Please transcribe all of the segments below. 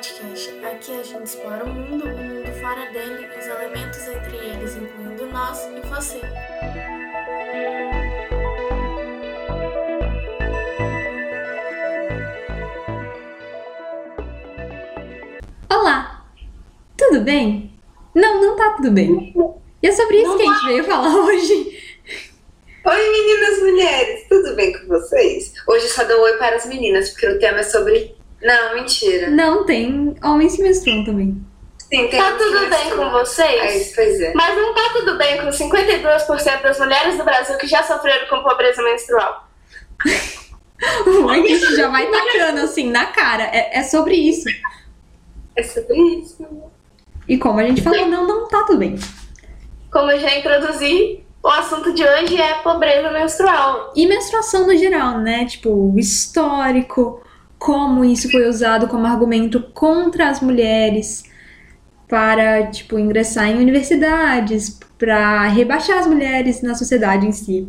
Podcast. Aqui a gente explora o mundo, o mundo fora dele e os elementos entre eles, incluindo nós e você. Olá! Tudo bem? Não, não tá tudo bem. E é sobre isso que a gente veio falar hoje. Oi meninas mulheres, tudo bem com vocês? Hoje só dou oi para as meninas, porque o tema é sobre. Não, mentira. Não, tem homens que menstruam também. Sim, tem Tá tudo bem menstruam. com vocês? É isso, pois é. Mas não tá tudo bem com 52% das mulheres do Brasil que já sofreram com pobreza menstrual. A gente já vai tacando assim na cara. É, é sobre isso. É sobre isso. E como a gente falou, não, não tá tudo bem. Como eu já introduzi, o assunto de hoje é pobreza menstrual. E menstruação no geral, né? Tipo, o histórico, como isso foi usado como argumento contra as mulheres para, tipo, ingressar em universidades, para rebaixar as mulheres na sociedade em si.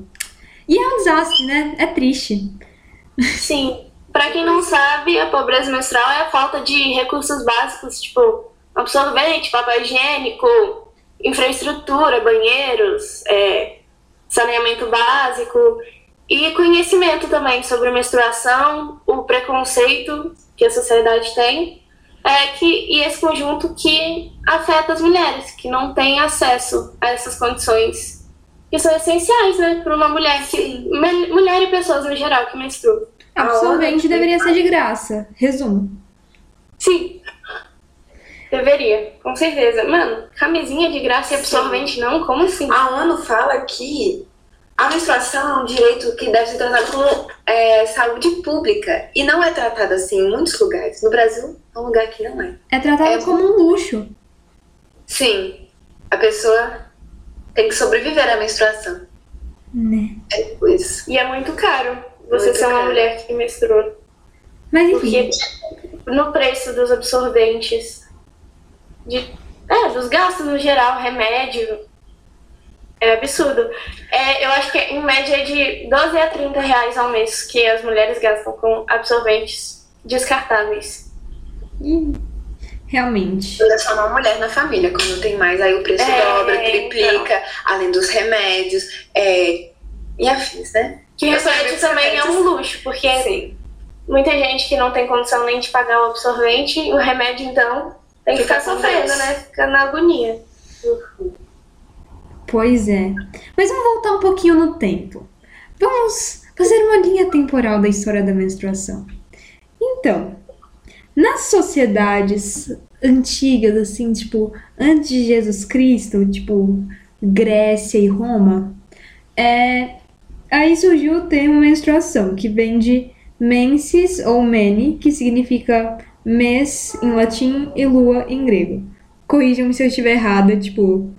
E é um desastre, né? É triste. Sim. Pra quem não sabe, a pobreza menstrual é a falta de recursos básicos, tipo absorvente, papel higiênico, infraestrutura, banheiros, é, saneamento básico e conhecimento também sobre menstruação, o preconceito que a sociedade tem, é que, e esse conjunto que afeta as mulheres, que não têm acesso a essas condições que são essenciais, né, para uma mulher, que, me- mulher e pessoas no geral que menstruam. Absorvente deveria ser de graça. Resumo. Sim. Deveria, com certeza. Mano, camisinha de graça e absorvente não? Como assim? A ONU fala que a menstruação é um direito que deve ser tratado como é, saúde pública. E não é tratado assim em muitos lugares. No Brasil, é um lugar que não é. É tratado É- como um luxo. Sim, a pessoa tem que sobreviver à menstruação. Né? É tipo isso. E é muito caro você Muito ser uma caro. mulher que menstrua. Mas enfim. Porque no preço dos absorventes, de, é, dos gastos no geral, remédio, é absurdo. É, eu acho que é em média de 12 a 30 reais ao mês que as mulheres gastam com absorventes descartáveis. Ih, Realmente. É só uma mulher na família, quando tem mais, aí o preço É, dobra, triplica, além dos remédios, é, e afins, né? Que reflete também é um luxo, porque Sim. muita gente que não tem condição nem de pagar o absorvente, o remédio então tem que Fica ficar sofrendo, Deus. né? Fica na agonia. Pois é. Mas vamos voltar um pouquinho no tempo. Vamos fazer uma linha temporal da história da menstruação. Então, nas sociedades antigas, assim, tipo, antes de Jesus Cristo, tipo, Grécia e Roma, é, aí surgiu o termo menstruação, que vem de mensis ou mene, que significa mês em latim e lua em grego. Corrijam-me se eu estiver errada, tipo,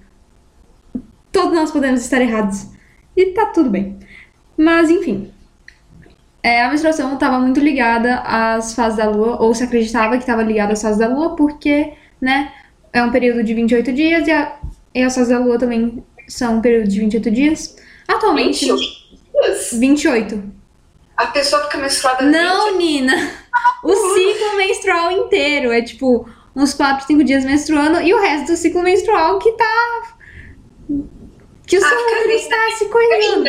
todos nós podemos estar errados. E tá tudo bem. Mas, enfim. É, a menstruação estava muito ligada às fases da lua, ou se acreditava que estava ligada às fases da lua, porque, né, é um período de 28 dias e, a, e as fases da lua também são um período de 28 dias. Atualmente, 28. 28. A pessoa fica menstruada Não, Nina! O ciclo menstrual inteiro é tipo uns 4, 5 dias menstruando e o resto do ciclo menstrual que tá. Que o Ah, seu útero está se coisando.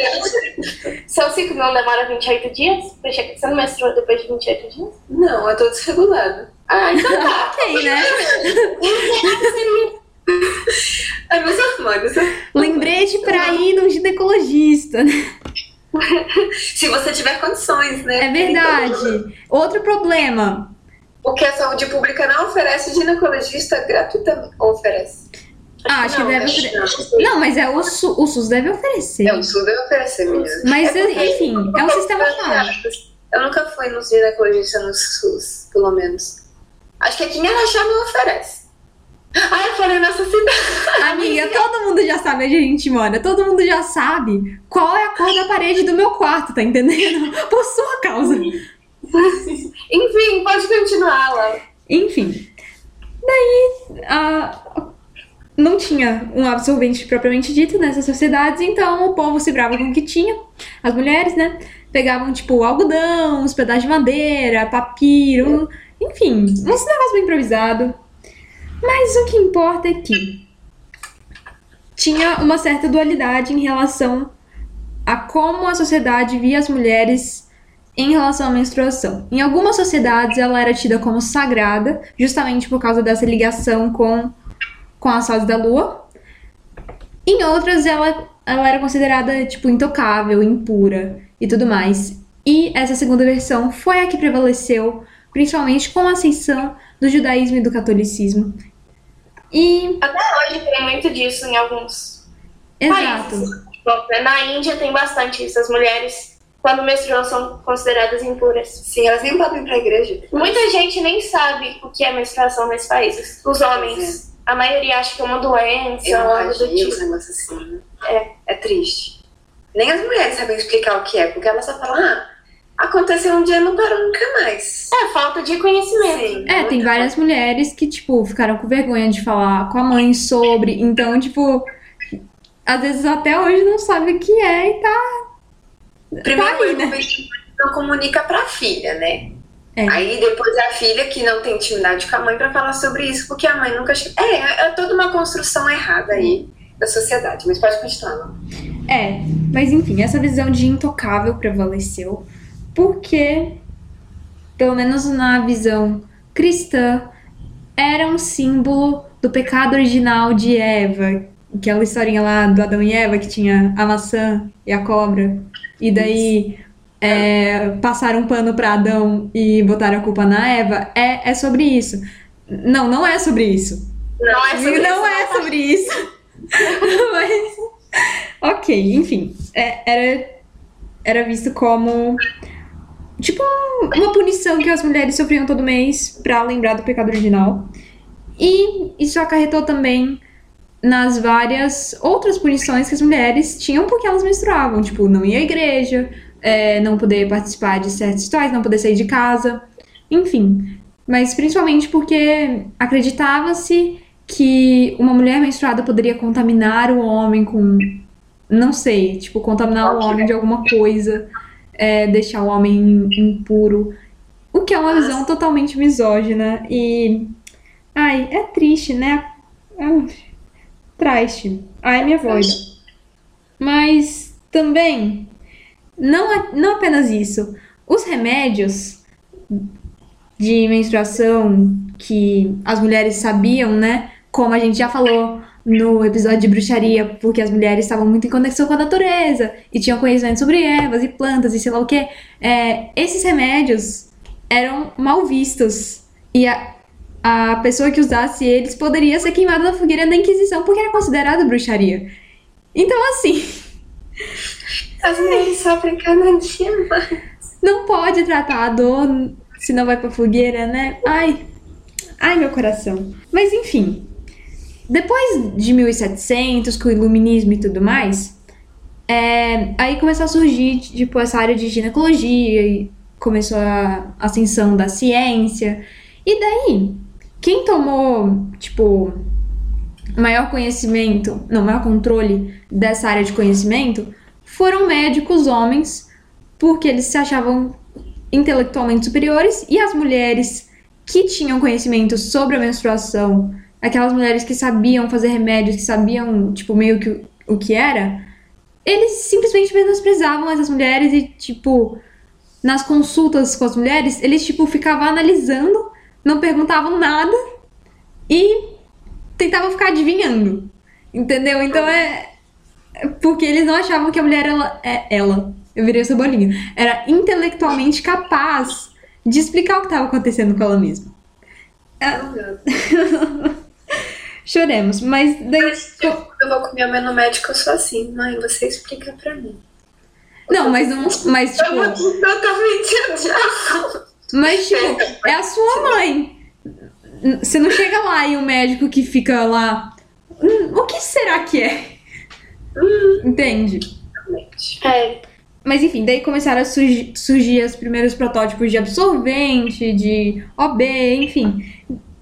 Seu ciclo não demora 28 dias? Você não menstrua depois de 28 dias? Não, eu tô desregulada. Ah, então tá. Ok, né? É meus hormônios. Lembrete pra ir num ginecologista. Se você tiver condições, né? É verdade. Outro problema. O que a saúde pública não oferece, o ginecologista gratuitamente oferece. Ah, acho que não, deve acho oferecer. não, que- mas é o, Su- o SUS deve oferecer. É, o SUS deve oferecer, menina. Mas, É porque- enfim, é um sistema claro. Eu nunca fui no ginecologista no SUS, pelo menos. Acho que aqui em Araxá não oferece. Ah, eu falei nessa cidade. Amiga, todo mundo já sabe onde a gente mora. Todo mundo já sabe qual é a cor da parede do meu quarto, tá entendendo? Por sua causa. Enfim, pode continuar, Laura. Enfim. Daí, a- não tinha um absorvente propriamente dito nessas sociedades, então o povo se brava com o que tinha. As mulheres, né? Pegavam, tipo, algodão, uns pedaços de madeira, papiro, enfim, uns negócios bem improvisado. Mas o que importa é que tinha uma certa dualidade em relação a como a sociedade via as mulheres em relação à menstruação. Em algumas sociedades ela era tida como sagrada, justamente por causa dessa ligação com, com as fases da lua. Em outras ela, ela era considerada tipo intocável, impura e tudo mais. E essa segunda versão foi a que prevaleceu, principalmente com a ascensão do judaísmo e do catolicismo. E Até hoje tem muito disso em alguns exato. países. Bom, na Índia tem bastante isso. As mulheres, quando menstruam, são consideradas impuras. Sim, elas nem podem ir pra igreja. Muita gente nem sabe o que é menstruação nesses países. Os homens, a maioria acha que é uma doença ou algo do tipo. negócios assim. É. É triste. Nem as mulheres sabem explicar o que é, porque elas só falam, ah, aconteceu um dia não parou nunca mais. É falta de conhecimento. Sim. É, tem várias mulheres que, tipo, ficaram com vergonha de falar com a mãe sobre. Então, tipo, às vezes até hoje não sabe o que é e tá. Primeiro tá aí, né? não comunica pra filha, né? É. Aí depois é a filha que não tem intimidade com a mãe pra falar sobre isso, porque a mãe nunca. che- É, é toda uma construção errada aí da sociedade. Mas pode continuar, não? É, mas enfim, essa visão de intocável prevaleceu. Porque, pelo menos na visão cristã, era um símbolo do pecado original de Eva. Aquela historinha lá do Adão e Eva que tinha a maçã e a cobra. E daí é, passaram um pano pra Adão e botaram a culpa na Eva. É, é sobre isso. Não, não é sobre isso. Não é sobre Não isso. é sobre isso. Mas. Ok, enfim. É, era, era visto como. Tipo, um- uma punição que as mulheres sofriam todo mês pra lembrar do pecado original. E isso acarretou também nas várias outras punições que as mulheres tinham porque elas menstruavam. Tipo, não ir à igreja, é, não poder participar de certos rituais, não poder sair de casa. Enfim. Mas principalmente porque acreditava-se que uma mulher menstruada poderia contaminar o homem com. Não sei, tipo, contaminar o homem de alguma coisa, é, deixar o homem impuro. O que é uma visão totalmente misógina e. Ai, é triste, né? Ah, Traste. Ai, minha voz. Mas também, não, é- não apenas isso. Os remédios de menstruação que as mulheres sabiam, né? Como a gente já falou no episódio de bruxaria, porque as mulheres estavam muito em conexão com a natureza e tinham conhecimento sobre ervas e plantas e sei lá o que. esses remédios eram mal vistos e a, a pessoa que usasse eles poderia ser queimada na fogueira da Inquisição porque era considerado bruxaria. Então, assim, As mulheres sofrem cada dia mais. não pode tratar a dor se não vai pra fogueira, né? Ai, ai meu coração. Mas enfim, depois de 1700, com o iluminismo e tudo mais, é, aí começou a surgir, tipo, essa área de ginecologia e começou a ascensão da ciência. E daí, quem tomou, tipo, maior conhecimento, não, maior controle dessa área de conhecimento foram médicos homens, porque eles se achavam intelectualmente superiores e as mulheres que tinham conhecimento sobre a menstruação, aquelas mulheres que sabiam fazer remédios, que sabiam, tipo, meio que o, que era, eles simplesmente menosprezavam essas mulheres e, tipo, nas consultas com as mulheres, eles, tipo, ficavam analisando, não perguntavam nada e tentavam ficar adivinhando. Entendeu? Então é. é Porque eles não achavam que a mulher, ela. É, ela. Eu virei essa bolinha. Era intelectualmente capaz de explicar o que estava acontecendo com ela mesma. É, choremos. Mas daí. Eu vou com minha mãe no médico, eu sou assim, mãe, você explica pra mim. Não, mas não. Mas, Eu tipo. vou totalmente. Mas, tipo, é a sua mãe. Você não chega lá e o médico que fica lá. "Hum, O que será que é? Entende? É, Mas enfim, daí começaram a surgir, surgir os primeiros protótipos de absorvente, de OB, enfim.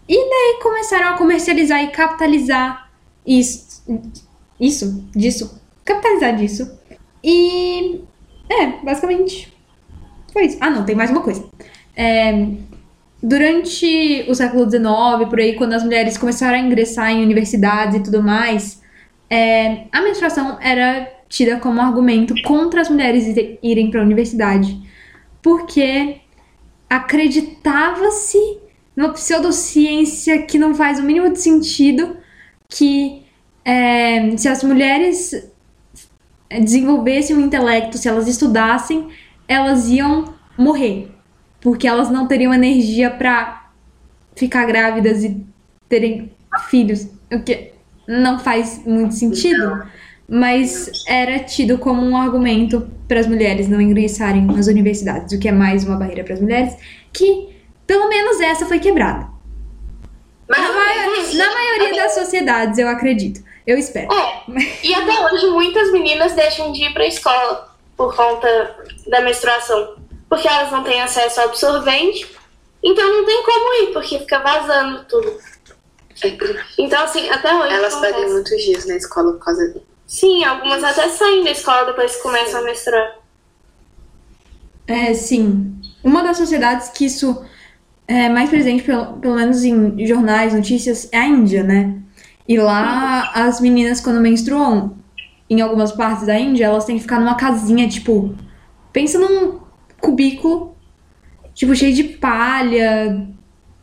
E daí começaram a comercializar e capitalizar isso. Isso, disso. Capitalizar disso. E. É, basicamente. Foi isso. Ah, não, tem mais uma coisa. É, durante o século XIX, por aí, quando as mulheres começaram a ingressar em universidades e tudo mais, é, a menstruação era tida como argumento contra as mulheres ire- irem para a universidade, porque acreditava-se numa pseudociência que não faz o mínimo de sentido que é, se as mulheres desenvolvessem um intelecto, se elas estudassem, elas iam morrer, porque elas não teriam energia para ficar grávidas e terem filhos, o que não faz muito sentido, mas era tido como um argumento para as mulheres não ingressarem nas universidades, o que é mais uma barreira para as mulheres, que pelo menos essa foi quebrada. Mas Na, mai- na maioria das sociedades, eu acredito. Eu espero. É, e até hoje muitas meninas deixam de ir pra escola por conta da menstruação. Porque elas não têm acesso ao absorvente, então não tem como ir, porque fica vazando tudo. Então, assim, até hoje. Elas acontece. perdem muitos dias na escola por causa disso. Sim, algumas até saem da escola depois que começam a menstruar. É, sim. Uma das sociedades que isso é mais presente, pelo, pelo menos em jornais, notícias, é a Índia, né? E lá as meninas, quando menstruam, em algumas partes da Índia, elas têm que ficar numa casinha, tipo. Pensa num cubículo, tipo, cheio de palha.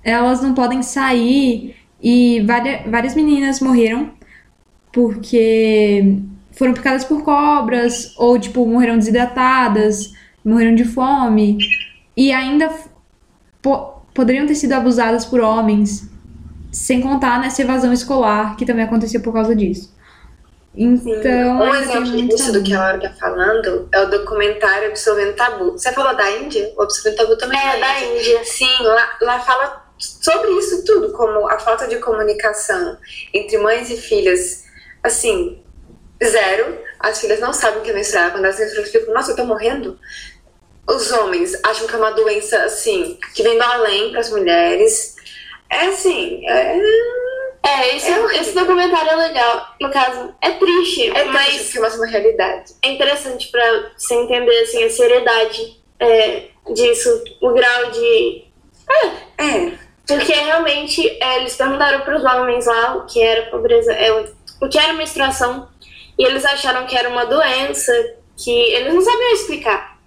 Elas não podem sair. E várias, meninas morreram porque foram picadas por cobras, ou, tipo, morreram desidratadas, morreram de fome. E ainda po- poderiam ter sido abusadas por homens, sem contar nessa evasão escolar, que também aconteceu por causa disso. Então, Um exemplo disso do que a Laura tá falando é o documentário Absorvendo Tabu. Você falou da Índia? O Absorvendo Tabu também É, é da Índia. Sim, lá, lá fala sobre isso tudo, como a falta de comunicação entre mães e filhas. Assim, zero. As filhas não sabem o que é menstruar. Quando elas menstruam, ficam, nossa, eu tô morrendo. Os homens acham que é uma doença, assim, que vem do além para as mulheres. É assim, é, É, esse, É esse documentário é legal. No caso, é triste, é mas triste, porque mostra uma realidade. é interessante pra você entender assim, a seriedade é, disso, o grau de. É, Porque realmente é, eles perguntaram para os homens lá o que era pobreza, é, o- o que era menstruação, e eles acharam que era uma doença que eles não sabiam explicar.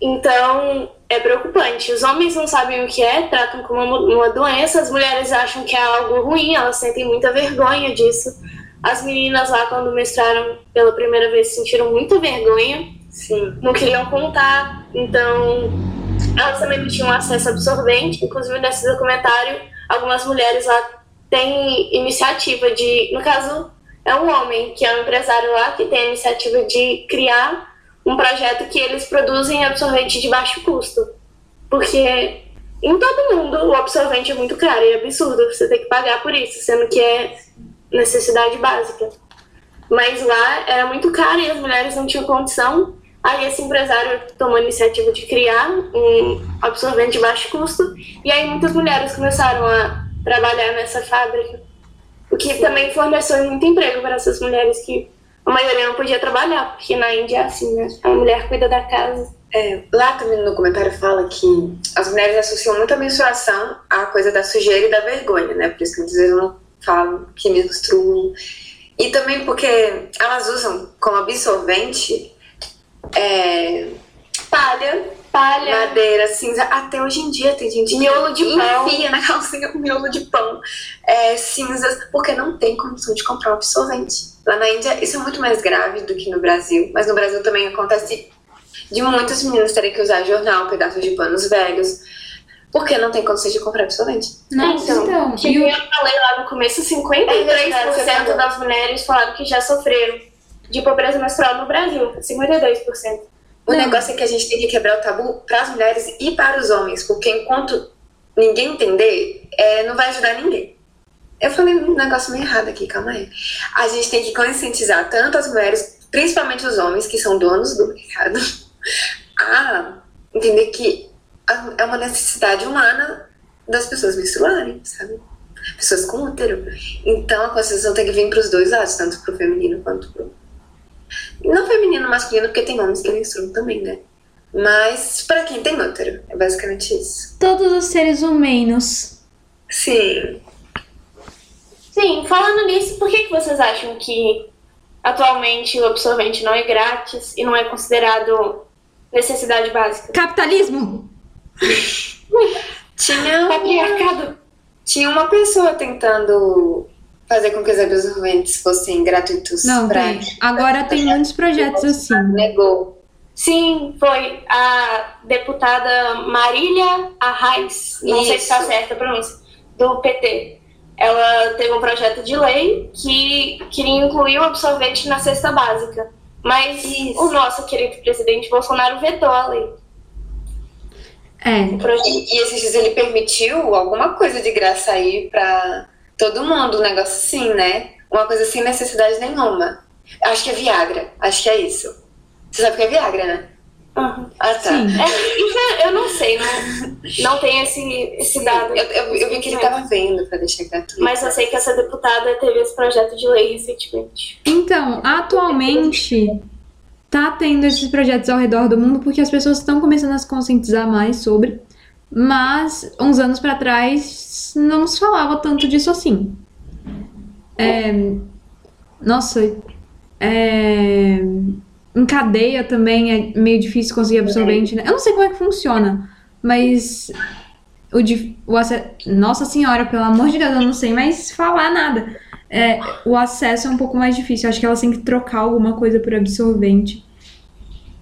Então é preocupante. Os homens não sabem o que é, tratam como uma, doença, as mulheres acham que é algo ruim, elas sentem muita vergonha disso. As meninas lá, quando menstruaram pela primeira vez, sentiram muita vergonha sim. não queriam contar, então elas também não tinham acesso a absorvente. Inclusive, nesse documentário, algumas mulheres lá têm iniciativa de. No caso, é um homem que é um empresário lá que tem a iniciativa de criar um projeto que eles produzem absorvente de baixo custo. Porque em todo mundo o absorvente é muito caro e é absurdo você ter que pagar por isso, sendo que é necessidade básica. Mas lá era muito caro e as mulheres não tinham condição. Aí esse empresário tomou a iniciativa de criar um absorvente de baixo custo. E aí muitas mulheres começaram a trabalhar nessa fábrica. O que também forneceu muito emprego para essas mulheres que a maioria não podia trabalhar, porque na Índia é assim, né? A mulher cuida da casa. É, lá também no documentário fala que as mulheres associam muito a menstruação à coisa da sujeira e da vergonha, né? Por isso que muitas vezes não falam que menstruam. E também porque elas usam como absorvente é, palha, Palha, madeira, cinza. Até hoje em dia tem gente que Miolo de pão. enfia na calcinha miolo de pão, é, cinzas, porque não tem condição de comprar um absorvente. Lá na Índia isso é muito mais grave do que no Brasil, mas no Brasil também acontece de muitas meninas terem que usar jornal, pedaços de panos velhos. Porque não tem condições de comprar absorvente. Nossa, então. Que e eu falei lá no começo, 53% É das mulheres falaram que já sofreram de pobreza menstrual no Brasil. 52%. O Não. negócio é que a gente tem que quebrar o tabu para as mulheres e para os homens, porque enquanto ninguém entender, é, não vai ajudar ninguém. Eu falei um negócio meio errado aqui, calma aí. A gente tem que conscientizar tanto as mulheres, principalmente os homens, que são donos do mercado, a entender que é uma necessidade humana das pessoas menstruarem, sabe? Pessoas com útero. Então a conscientização tem que vir para os dois lados, tanto para o feminino quanto para o não feminino, masculino, porque tem homens que menstruam também, né? Mas pra quem tem útero, é basicamente isso. Todos os seres humanos. Sim. Sim, falando nisso, por que, que vocês acham que atualmente o absorvente não é grátis e não é considerado necessidade básica? Capitalismo! Tinha, Patriarcado. tinha uma pessoa tentando fazer com que os absorventes fossem gratuitos Não, pra tem. Agora tem muitos projetos assim. negou. Sim, foi a deputada Marília Arraes, não sei se está Isso. certa a pronúncia, do PT. Ela teve um projeto de lei que queria incluir o absorvente na cesta básica. Mas Isso. o nosso querido presidente Bolsonaro vetou a lei. É. E, e esses dias ele permitiu alguma coisa de graça aí pra todo mundo, um negócio assim, né? Uma coisa sem necessidade nenhuma. Acho que é Viagra, acho que é isso. Você sabe o que é Viagra, né? Aham. Ah, tá. Sim. É, é- eu não sei, não, não tem esse, esse dado. Eu, eu, eu vi que ele tava vendo pra deixar gratuito. Mas eu sei que essa deputada teve esse projeto de lei recentemente. Então, atualmente tá tendo esses projetos ao redor do mundo porque as pessoas estão começando a se conscientizar mais sobre, mas uns anos pra trás não se falava tanto disso assim. É, nossa, é, em cadeia também é meio difícil conseguir absorvente, né? Eu não sei como é que funciona, mas o, dif- o ace- Nossa senhora, pelo amor de Deus, eu não sei mais falar nada. É, o acesso é um pouco mais difícil. Acho que elas têm que trocar alguma coisa por absorvente.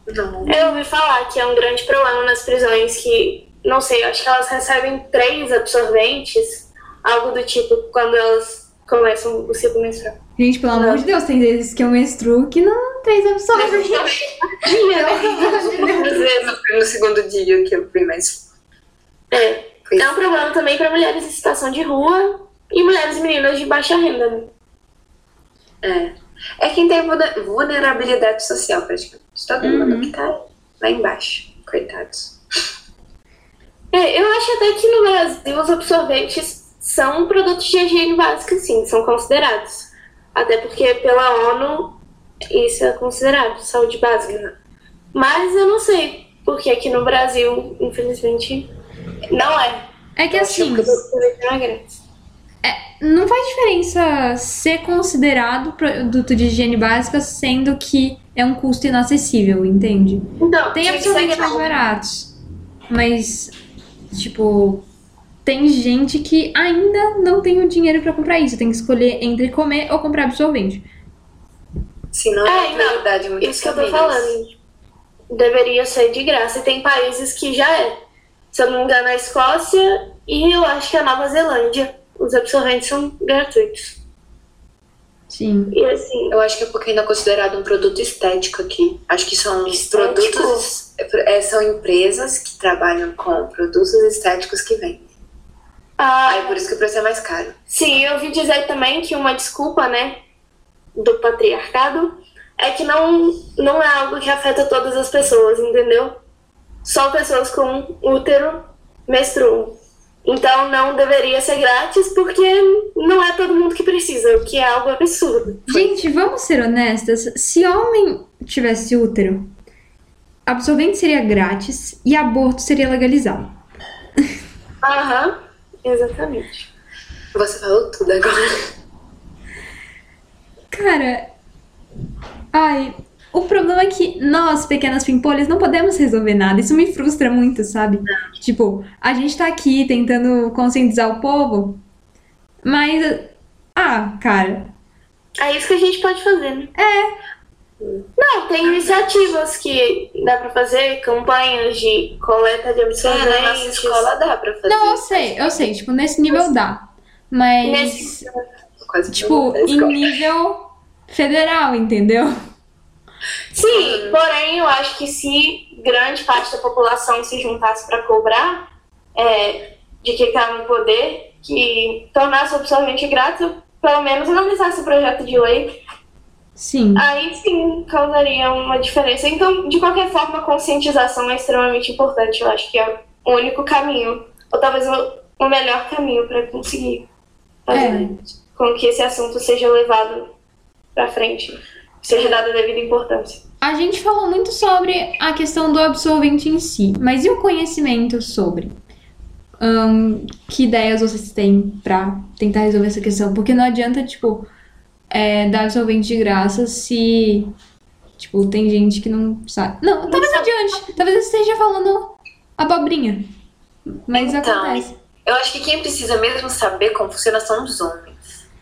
Eu ouvi falar que é um grande problema nas prisões que, não sei, acho que elas recebem três absorventes, algo do tipo, quando elas começam o ciclo menstrual. Gente, pelo amor de Deus, tem vezes que eu menstruo que não tem absorvente. Às vezes no, no segundo dia que eu fui mais. É. É um problema também para mulheres em situação de rua e mulheres e meninas de baixa renda, né? É. É quem tem vulne- vulnerabilidade social, praticamente. Todo mundo que tá lá embaixo. Coitados. É, eu acho até que no Brasil os absorventes são produtos de higiene básica, sim, são considerados. Até porque pela ONU isso é considerado saúde básica. Mas eu não sei porque aqui no Brasil, infelizmente, não é. É que assim, O absorvente não é grátis. não faz diferença ser considerado produto de higiene básica, sendo que é um custo inacessível, entende? Então, Tem absorventes mais baratos. Mas, tipo, tem gente que ainda não tem o dinheiro pra comprar isso. Tem que escolher entre comer ou comprar absorvente. Se não é É, uma não, prioridade muito Isso que eu tô falando. Deveria ser de graça. E tem países que já é. Se eu não me engano, a Escócia e eu acho que a Nova Zelândia. Os absorventes são gratuitos. Sim. E assim, Eu acho que é porque ainda é considerado um produto estético aqui. Acho que são Estético? produtos. é, são empresas que trabalham com produtos estéticos que vendem. ah, Aí por isso que o preço é mais caro. sim, eu ouvi dizer também que uma desculpa, né, do patriarcado é que não, não é algo que afeta todas as pessoas, entendeu? Só pessoas com útero menstruam. Então não deveria ser grátis porque não é todo mundo que precisa, o que é algo absurdo. Gente, vamos ser honestas. Se homem tivesse útero, absorvente seria grátis e aborto seria legalizado. Aham, exatamente. Você falou tudo agora. Cara, ai, o problema é que nós, pequenas pimpolhas, não podemos resolver nada. Isso me frustra muito, sabe? Tipo, a gente tá aqui tentando conscientizar o povo, mas. Ah, cara, É isso que a gente pode fazer, né? Não, tem iniciativas que dá pra fazer, campanhas de coleta de É, na nossa absorventes. escola dá pra fazer. Não, eu sei, eu sei, tipo, nesse nível dá. Mas, Nesse- Quase tipo, em nível federal, entendeu? Sim, porém eu acho que se grande parte da população se juntasse para cobrar é, de quem está no poder, que tornasse o absorvente grátis, pelo menos analisasse o projeto de lei, Sim. aí sim causaria uma diferença. Então, de qualquer forma, a conscientização é extremamente importante. Eu acho que é o único caminho, ou talvez o, o melhor caminho para conseguir fazer É. com que esse assunto seja levado para frente, seja dada a devida importância. A gente falou muito sobre a questão do absorvente em si, mas e o conhecimento sobre? Que ideias vocês têm pra tentar resolver essa questão? Porque não adianta, tipo, é, dar absorvente de graça se, tipo, tem gente que não sabe. Não, talvez adiante. Talvez eu esteja falando abobrinha. Mas Então, acontece. Eu acho que quem precisa mesmo saber como funciona são os homens.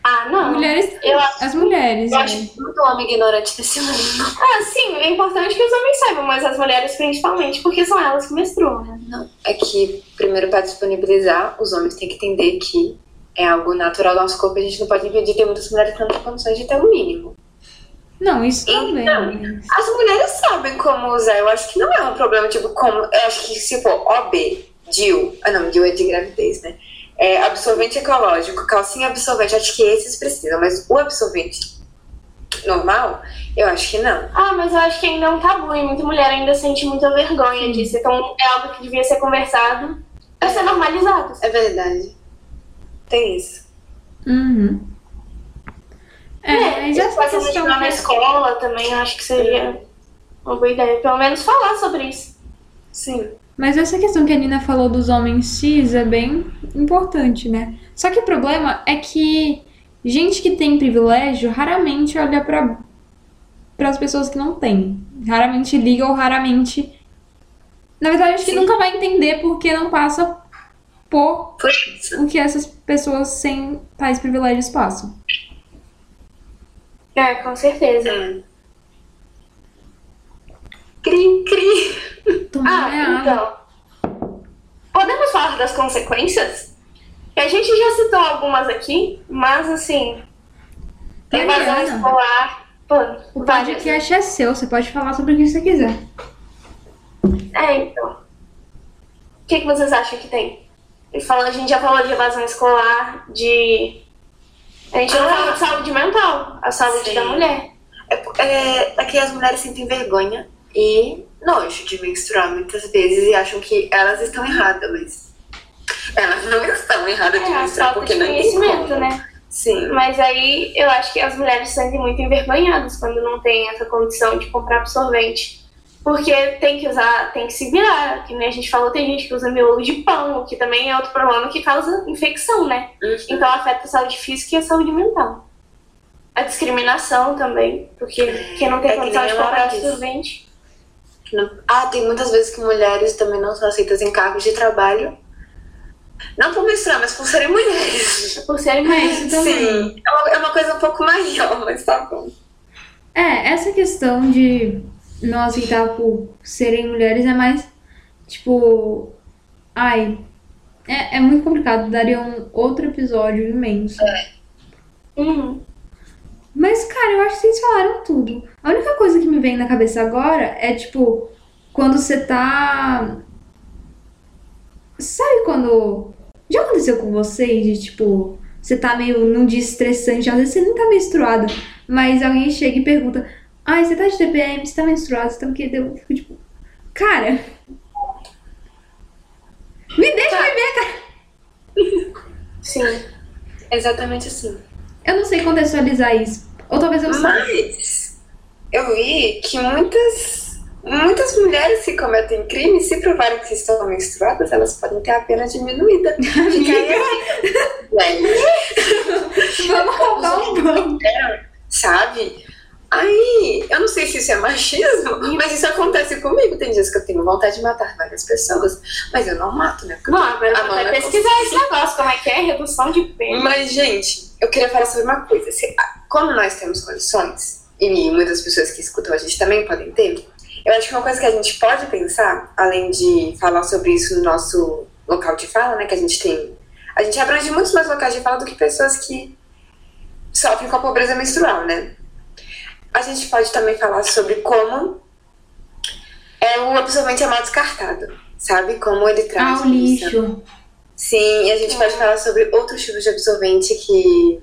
Ah, não. Mulheres, Eu acho, as mulheres, Eu né? acho muito homem ignorante nesse mundo. ah, sim, é importante que os homens saibam, mas as mulheres principalmente, porque são elas que menstruam, né? Não. É que, primeiro, para disponibilizar, os homens têm que entender que é algo natural do nosso corpo. A gente não pode impedir. Tem muitas mulheres que não têm condições de ter o mínimo. Não, isso também. Então, mas- As mulheres sabem como usar. Eu acho que não é um problema, tipo, como. Eu acho que se for OB, DIL. Ah, não, DIL é de gravidez, né? É, absorvente ecológico, calcinha absorvente. Acho que esses precisam, mas o absorvente normal, eu acho que não. Ah, mas eu acho que ainda é um tabu e muita mulher ainda sente muita vergonha disso. Então é algo que devia ser conversado pra ser normalizado. É verdade. Tem isso. Uhum. É, mas essa Pode continuar na que- escola também, eu acho que seria uma boa ideia. Pelo menos falar sobre isso. Sim. Mas essa questão que a Nina falou dos homens cis é bem importante, né? Só que o problema é que gente que tem privilégio raramente olha para para as pessoas que não têm. Raramente liga ou raramente. Na verdade, acho que Sim. nunca vai entender porque não passa por o que essas pessoas sem tais privilégios passam. É, com certeza. Cri, cri. Tomar Ah, então. Podemos falar das consequências? Que a gente já citou algumas aqui, mas assim. Evasão escolar. Pô, O várias. podcast é seu, você pode falar sobre o que você quiser. É, então. O que, que vocês acham que tem? Ele falou, a gente já falou de evasão escolar, de. A gente não Ah. falou de saúde mental, a saúde Sim. da mulher. É, é, é que as mulheres sentem vergonha e nojo de menstruar muitas vezes e acham que elas estão erradas, mas elas não estão erradas de É, menstruar porque de não tem conhecimento, né? Sim. Mas aí eu acho que as mulheres se sentem muito envergonhadas quando não tem essa condição de comprar absorvente. Porque tem que usar, tem que se virar. Que nem a gente falou, tem gente que usa miolo de pão, que também é outro problema que causa infecção, né? Uhum. Então afeta a saúde física e a saúde mental. A discriminação também, porque quem não tem É condição de comprar absorvente. Ah, tem muitas vezes que mulheres também não são aceitas em cargos de trabalho. Não por menstruar, mas por serem mulheres. Por serem mulheres. também. Sim. É uma, é uma coisa um pouco maior, mas tá bom. É, essa questão de não aceitar por serem mulheres é mais, tipo, ai, é, é muito complicado, daria um outro episódio imenso. Uhum. Mas, cara, eu acho que vocês falaram tudo. A única coisa que me vem na cabeça agora é, tipo, quando você tá. Sabe quando. Já aconteceu com vocês de, tipo, você tá meio num dia estressante, às vezes você nem tá menstruada, mas alguém chega e pergunta: Ai, você tá de TPM, você tá menstruada, você tá o quê? Eu fico tipo, cara. Me deixa viver, cara. Sim. Exatamente assim. Eu não sei contextualizar isso. Ou talvez eu saiba. Mas eu vi que muitas, muitas mulheres que cometem crime, se provarem que estão menstruadas, elas podem ter a pena diminuída. Aí, Vamos roubar um banco. sabe? Aí, eu não sei se isso é machismo, mas isso acontece comigo. Tem dias que eu tenho vontade de matar várias pessoas, mas eu não mato, né? Porque tenho- agora eu a vou é pesquisar esse negócio, como é que é, redução de pena. Mas, gente, eu queria falar sobre uma coisa. Se- como nós temos condições, e muitas pessoas que escutam a gente também podem ter, eu acho que uma coisa que a gente pode pensar, além de falar sobre isso no nosso local de fala, né, que a gente tem. A gente abrange muitos mais locais de fala do que pessoas que sofrem com a pobreza menstrual, né? A gente pode também falar sobre como é o absorvente é mal descartado, sabe? Como ele traz. Ah, o lixo. Sim, e a gente pode falar sobre outros tipos de absorvente que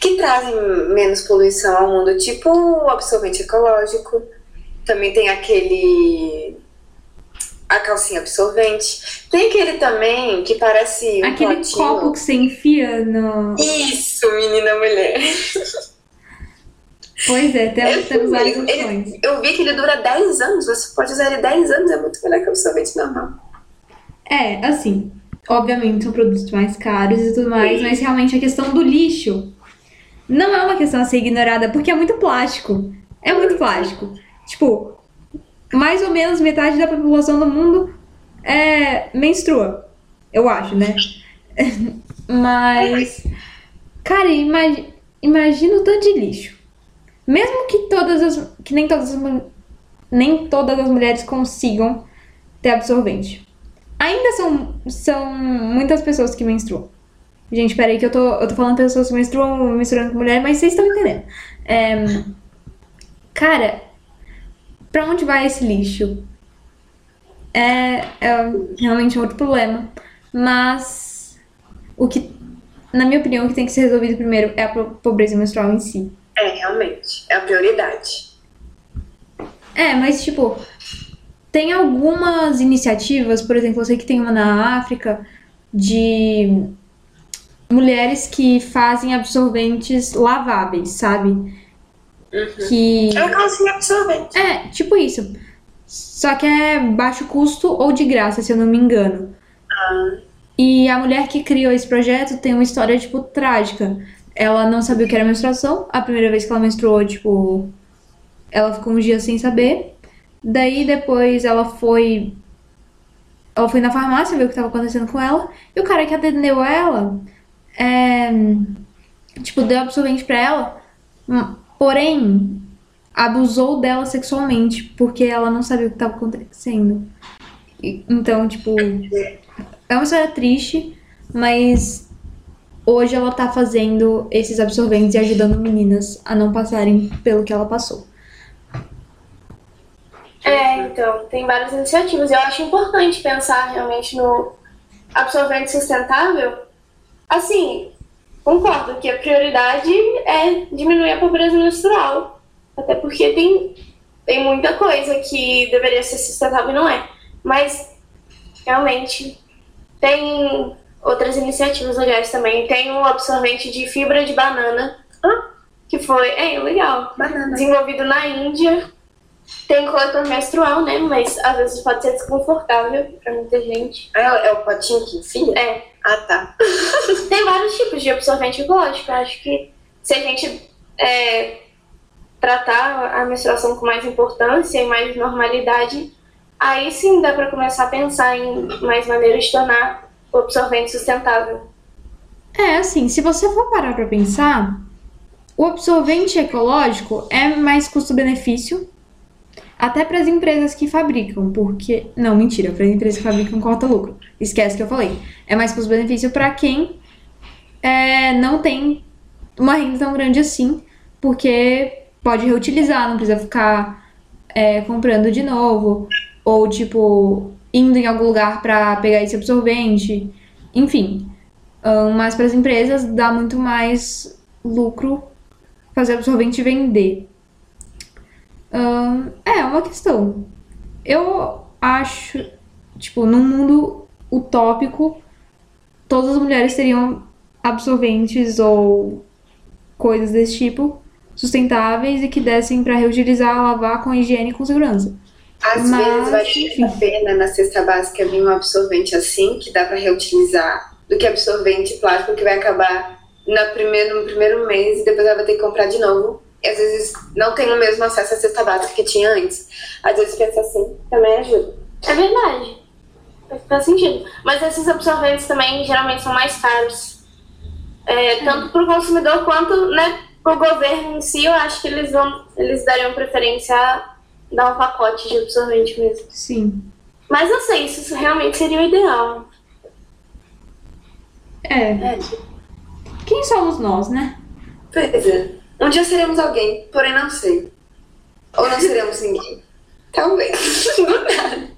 que trazem menos poluição ao mundo, tipo o absorvente ecológico. Também tem aquele a calcinha absorvente. Tem aquele também que parece um Aquele potinho. copo que você enfia no. Isso, menina mulher. Pois é, temos, temos várias opções. ele- eu vi que ele dura 10 anos. Você pode usar ele 10 anos, é muito melhor que o absorvente normal. É, assim, obviamente são produtos mais caros e tudo mais, mas realmente a questão do lixo não é uma questão a ser ignorada, porque é muito plástico. É muito plástico. Tipo, mais ou menos metade da população do mundo é menstrua. Eu acho, né? Mas, cara, imagi- imagina o tanto de lixo. Mesmo que todas as. que nem todas as, nem todas as mulheres consigam ter absorvente. Ainda são, são muitas pessoas que menstruam. Gente, peraí que eu tô, eu tô falando pessoas que menstruam, menstruando com mulher, mas vocês estão entendendo. É, cara, pra onde vai esse lixo? É, é realmente um outro problema. Mas o que, na minha opinião, o que tem que ser resolvido primeiro é a po- pobreza menstrual em si. É, realmente. É a prioridade. É, mas tipo, tem algumas iniciativas, por exemplo, eu sei que tem uma na África de mulheres que fazem absorventes laváveis, sabe? Que É uma calcinha absorvente. é, tipo isso. Só que é baixo custo ou de graça, se eu não me engano. E a mulher que criou esse projeto tem uma história, tipo, trágica. Ela não sabia o que era menstruação. A primeira vez que ela menstruou, tipo, ela ficou uns dias sem saber. Daí depois ela foi. Ela foi na farmácia ver o que estava acontecendo com ela. E o cara que atendeu ela, é, tipo, deu absorvente pra ela. hum, Porém, abusou dela sexualmente, porque ela não sabia o que estava acontecendo. E- Então, tipo, é uma história triste, mas hoje ela tá fazendo esses absorventes e ajudando meninas a não passarem pelo que ela passou. Então, tem várias iniciativas. Eu acho importante pensar realmente no absorvente sustentável. Assim, concordo que a prioridade é diminuir a pobreza menstrual. Até porque tem, tem muita coisa que deveria ser sustentável e não é. Mas, realmente, tem outras iniciativas legais também. Tem o absorvente de fibra de banana, que foi, é, legal, Banana. desenvolvido na Índia. Tem coletor menstrual, né? Mas às vezes pode ser desconfortável pra muita gente. Ah, é, é o potinho que enfia? É, Ah, tá. tem vários tipos de absorvente ecológico. Eu acho que se a gente é, tratar a menstruação com mais importância e mais normalidade, aí sim dá pra começar a pensar em mais maneiras de tornar o absorvente sustentável. É, assim, se você for parar pra pensar, o absorvente ecológico é mais custo-benefício, até para as empresas que fabricam, porque. Não, mentira, para as empresas que fabricam corta lucro. Esquece que eu falei. É mais custo-benefício para quem é, não tem uma renda tão grande assim, porque pode reutilizar, não precisa ficar é, comprando de novo, ou tipo, indo em algum lugar para pegar esse absorvente, enfim. Ahn, mas para as empresas dá muito mais lucro fazer absorvente vender. Ahn, é uma questão. Eu acho, tipo, num mundo utópico, todas as mulheres teriam absorventes ou coisas desse tipo sustentáveis e que dessem para reutilizar, lavar com higiene e com segurança. Às Mas, vezes vale enfim. muito a pena na cesta básica vir um absorvente assim, que dá pra reutilizar, do que absorvente plástico que vai acabar na primeiro, no primeiro mês e depois ela vai ter que comprar de novo. E às vezes não tem o mesmo acesso à cesta básica que tinha antes. Às vezes pensa assim, também ajuda. É verdade. Faz sentido. Mas esses absorventes também geralmente são mais caros. É, tanto para o consumidor quanto né, pro governo em si, eu acho que eles vão. Eles dariam preferência a dar um pacote de absorvente mesmo. Sim. Mas não sei se isso realmente seria o ideal. É. É, Quem somos nós, né? pois é. Um dia seremos alguém, porém não sei. Ou não seremos ninguém. Talvez. Do nada.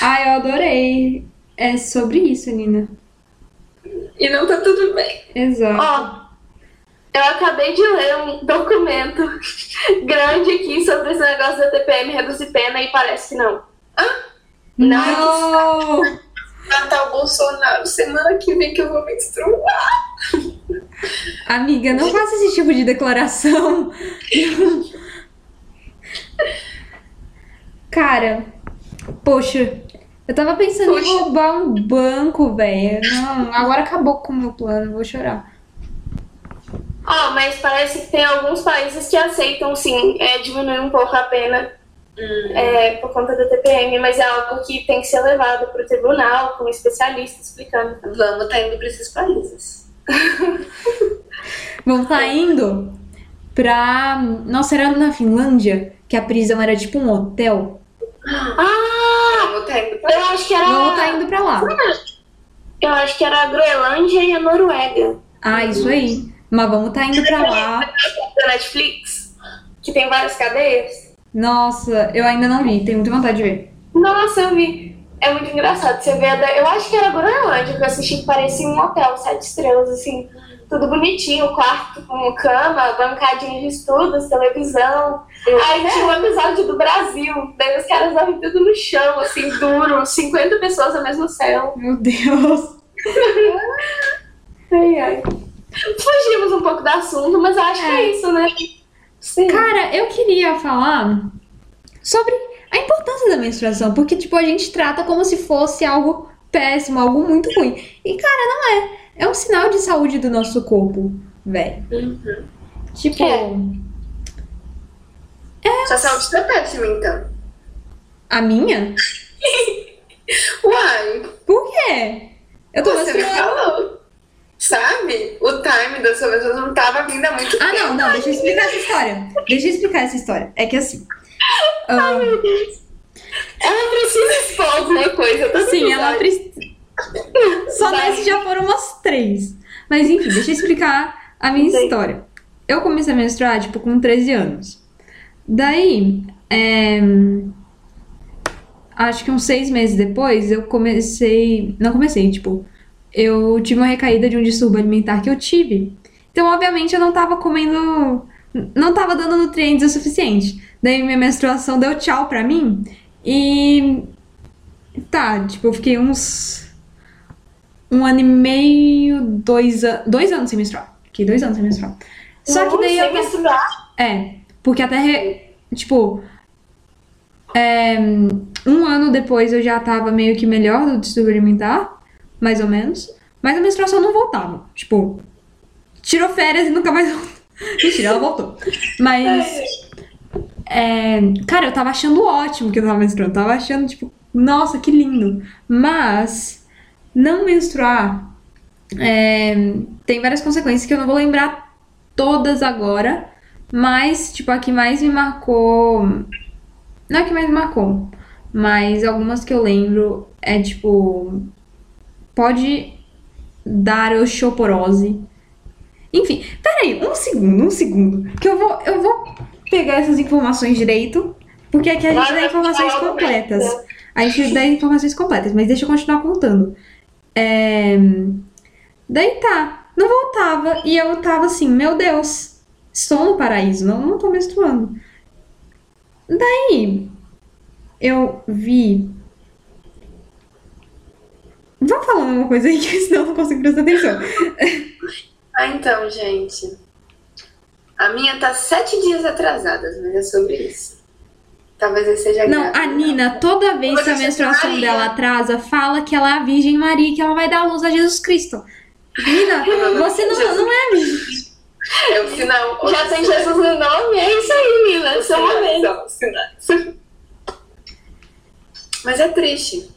Ah, eu adorei. É sobre isso, Nina. E não tá tudo bem. Exato. Ó, eu acabei de ler um documento grande aqui sobre esse negócio da TPM reduzir pena e parece que não. não! Natal Bolsonaro, semana que vem que eu vou menstruar. Amiga, não faça esse tipo de declaração. Cara, poxa, eu tava pensando em Poxa. roubar um banco, velho. Não, agora acabou com o meu plano, vou chorar. Ó, mas parece que tem alguns países que aceitam sim é, diminuir um pouco a pena é, por conta da TPM, mas é algo que tem que ser levado para o tribunal com um especialista explicando. Vamos tá indo pra esses países. Vamos tá indo pra. Nossa, era na Finlândia, que a prisão era tipo um hotel. Ah! Vamos tá indo pra Eu acho que era. Vamos tá indo pra lá. Eu acho que era a Groenlândia e a Noruega. Ah, isso aí. Mas vamos tá indo pra lá. Da Netflix, que tem várias cadeias. Nossa, eu ainda não vi, tenho muita vontade de ver. Nossa, eu vi. É muito engraçado. Você vê a da... Eu acho que era Groenlândia que eu assisti que parecia um hotel, sete estrelas, assim. Tudo bonitinho, quarto com cama, bancadinha de estudos, televisão. Aí tinha um episódio do Brasil. Daí os caras dormem tudo no chão, assim, duro. 50 pessoas ao mesmo céu. Meu Deus. Ai, ai. Fugimos um pouco do assunto, mas eu acho que é isso, né? Sim. Cara, eu queria falar sobre a importância da menstruação, porque, tipo, a gente trata como se fosse algo péssimo, algo muito ruim. E, cara, não é. É um sinal de saúde do nosso corpo, velho. Tipo, É. Sua saúde tá péssima, então. a minha? Uai, Por quê? Eu tô você me falou. Sabe? O time da sua menstruação não tava vindo há muito Ah, tempo. não, não, deixa eu explicar essa história. Deixa eu explicar essa história. É que assim. Ah, Ela precisa expor alguma coisa. todo sim, ela precisa. Só Vai. nesse já foram umas três. Mas enfim, deixa eu explicar a minha história. Eu comecei a menstruar, tipo, com 13 anos. Daí, é, acho que uns seis meses depois, eu comecei. Não comecei, tipo, eu tive uma recaída de um distúrbio alimentar que eu tive. Então, obviamente, eu não tava comendo. Não tava dando nutrientes o suficiente. Daí, minha menstruação deu tchau pra mim. E. Tá, tipo, eu fiquei uns. Um ano e meio, dois, an dois anos sem menstruar. Fiquei dois anos sem menstruar. Só que daí Sem eu. menstruar. É, porque até, re- tipo, é, um ano depois eu já tava meio que melhor do distúrbio alimentar, mais ou menos, mas a menstruação não voltava. Tipo, tirou férias e nunca mais voltou. Mentira, ela voltou. Mas, é, cara, eu tava achando ótimo que eu tava menstruando, tava achando, tipo, nossa, que lindo. Mas, não menstruar é, tem várias consequências que eu não vou lembrar todas agora, mas, tipo, a que mais me marcou. Não é a que mais me marcou, mas algumas que eu lembro é tipo. Pode dar osteoporose. Enfim, peraí, um segundo, um segundo. Que eu vou, eu vou pegar essas informações direito, porque aqui a gente dá informações completas. A gente dá informações completas, mas deixa eu continuar contando. É... Daí tá, não voltava e eu tava assim, meu Deus, estou no paraíso, não, não tô menstruando. Daí eu vi. Vamos falando uma coisa aí, que senão eu não consigo prestar atenção. Ah, então, gente. A minha tá sete dias atrasada, mas é sobre isso. Talvez eu seja Não, grávida. a Nina, toda vez que a menstruação Maria. dela atrasa, fala que ela é a Virgem Maria e que ela vai dar a luz a Jesus Cristo. Nina, você não, não é a Virgem. É o sinal. Já tem Jesus no nome? É isso aí, Nina. São os sinais. Mas é triste.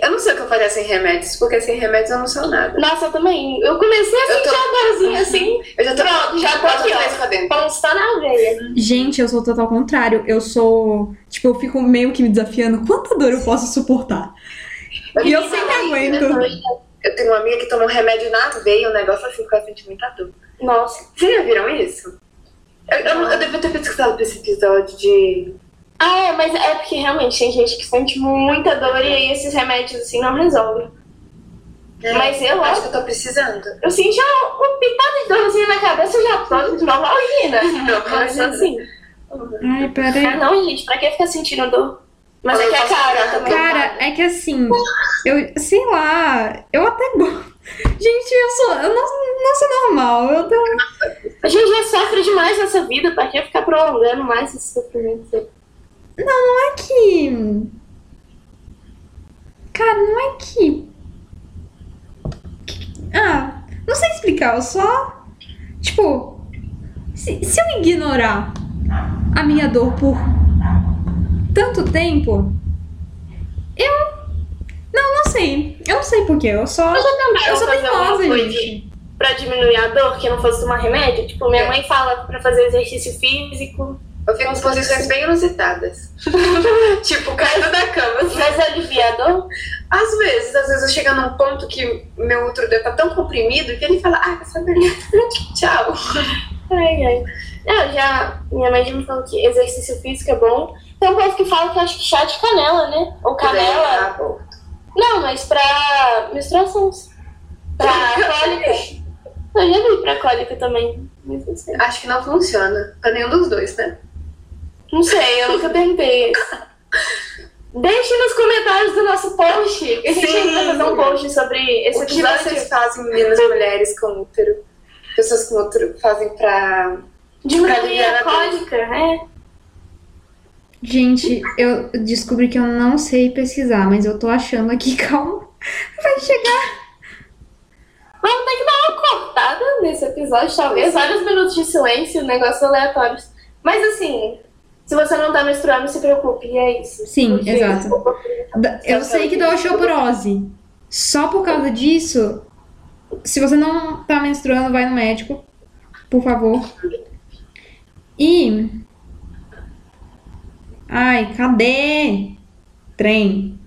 Eu não sei o que eu faria sem remédios, porque sem remédios eu não sou nada. Nossa, eu também. Eu comecei a Eu sentir tô- a dorzinha assim. Eu já tô, Pronto, já tô aqui, ó. pra dentro. Ponta na veia. Gente, eu sou total contrário. Eu sou. Tipo, eu fico meio que me desafiando. Quanta dor eu posso suportar? E eu sempre aguento. Eu tenho uma amiga que tomou um remédio na veia, um negócio assim que eu senti muita dor. Nossa. Vocês já viram isso? Eu, eu, eu devia ter pesquisado pra esse episódio de. Ah, é, mas é porque realmente tem gente que sente muita dor e aí esses remédios assim não resolvem. Mas eu acho acho- que eu tô precisando. Eu senti uma, uma pitada de dorzinha na cabeça já tô de novalgina. Não, Mas imagina. assim. Ai, Ah, peraí. não, gente, pra que ficar sentindo dor? Mas é que a cara também. Cara, é que assim, eu sei lá, eu até gosto. Gente, eu sou. Eu não, não sou normal. Eu tô. A gente já sofre demais nessa vida, pra que ficar prolongando mais esse sofrimento? Não, não é que. Cara, não é que. Ah, não sei explicar, eu só. Tipo, se, se eu ignorar a minha dor por tanto tempo, eu. Não, não sei. Eu não sei porquê, eu só. Eu já também Eu fazer coisa gente. pra diminuir a dor, que não fosse tomar remédio. Tipo, minha mãe fala pra fazer exercício físico. Eu fico em posições bem inusitadas. tipo, caindo da cama. assim. Mas alivia a dor? Às vezes, às vezes eu chego num ponto que meu outro dedo tá tão comprimido que ele fala, ah, quer saber? Tchau. Ai, ai. Eu já. Minha mãe já me falou que exercício físico é bom. Tem um povo que fala que acho que chá de canela, né? Ou canela. Não, mas pra menstruações. Pra cólica. Eu já vi pra cólica também. Acho que não funciona. Pra nenhum dos dois, né? Não sei, eu nunca tentei. Deixe nos comentários do nosso post. A gente Sim. ainda vai fazer um post sobre esse O que episódio. vocês fazem, meninas, mulheres com útero? Pessoas com útero fazem pra... Diminuir a cólica, é. Gente, eu descobri que eu não sei pesquisar, mas eu tô achando aqui, calma. Vai chegar. Vamos ter que dar uma cortada nesse episódio, talvez. Vários minutos de silêncio, negócios aleatórios. Mas assim, se você não tá menstruando, se preocupe, e é isso. Sim, Porque- exato. Eu sei que dá osteoporose. Só por causa disso, se você não tá menstruando, vai no médico, por favor. E. Ai, cadê? Trem.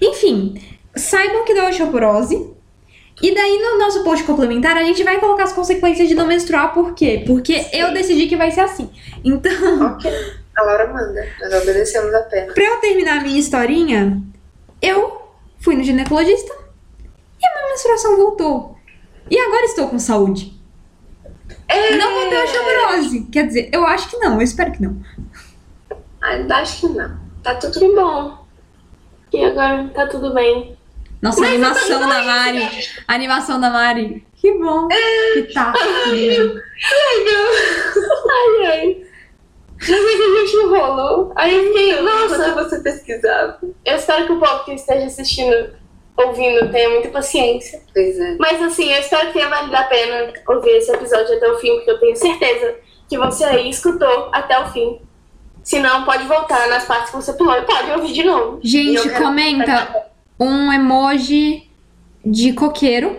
Enfim, saibam que dá osteoporose. E daí no nosso post complementar a gente vai colocar as consequências de não menstruar, por quê? Porque eu decidi que vai ser assim. Então, Ok. A Laura manda. Nós obedecemos apenas. Pra eu terminar a minha historinha, eu fui no ginecologista e a minha menstruação voltou. E agora estou com saúde. Não vou ter osteoporose. Quer dizer, eu acho que não, eu espero que não. Ainda acho que não. Tá tudo bom. E agora tá tudo bem. Nossa, a animação da Mari. A animação da Mari. Que bom que tá. tudo bem. Ai, ai. Já vi que a gente enrolou. Aí eu fiquei, Nossa, você pesquisava. eu espero que o povo que esteja assistindo, ouvindo, tenha muita paciência. Pois é. Mas assim, eu espero que tenha valido a pena ouvir esse episódio até o fim, porque eu tenho certeza que você aí escutou até o fim. Se não, pode voltar nas partes que você pulou e pode ouvir de novo. Gente, comenta um emoji de coqueiro.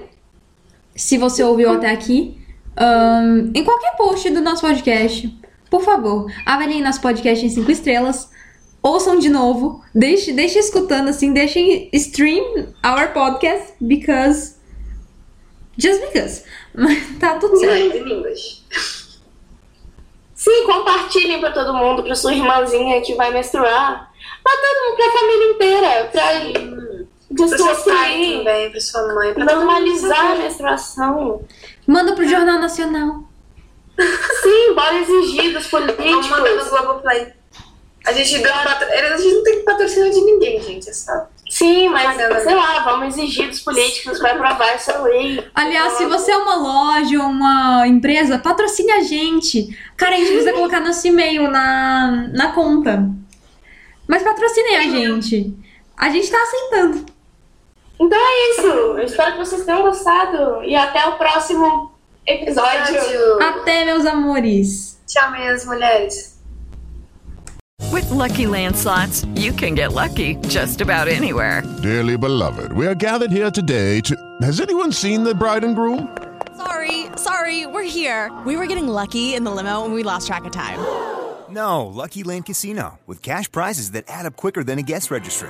Se você ouviu até aqui. Ahn, em qualquer post do nosso podcast. Por favor, avaliem nosso podcast em 5 estrelas. Ouçam de novo. Deixe, deixe escutando assim. Deixem stream our podcast. Because. Just because. Tá tudo certo. Em. Sim, compartilhem pra todo mundo, pra sua irmãzinha que vai menstruar. Pra todo mundo, pra família inteira. Pra Pro seu pai desconstruir, também, pra sua mãe. Pra normalizar a menstruação. Manda pro Jornal Nacional. Sim, bora exigir dos Vamos políticos. mandar no Globoplay. A gente, deu patro... a gente não tem patrocínio de ninguém, gente. É só. Sim, mas sei lá, vamos exigir dos políticos pra aprovar essa lei. Aliás, se você é uma loja ou uma empresa, patrocine a gente. Cara, a gente precisa colocar nosso e-mail na, na conta. Mas patrocinem a gente. A gente tá aceitando. Então é isso. Eu espero que vocês tenham gostado. E até o próximo episódio. Episódio. Até, meus amores. Tchau, minhas mulheres. With With Lucky Land slots, you can get lucky just about anywhere. Dearly beloved, we are gathered here today to. Has anyone seen the bride and groom? Sorry, sorry, we're here. We were getting lucky in the limo and we lost track of time. No, Lucky Land Casino, with cash prizes that add up quicker than a guest registry.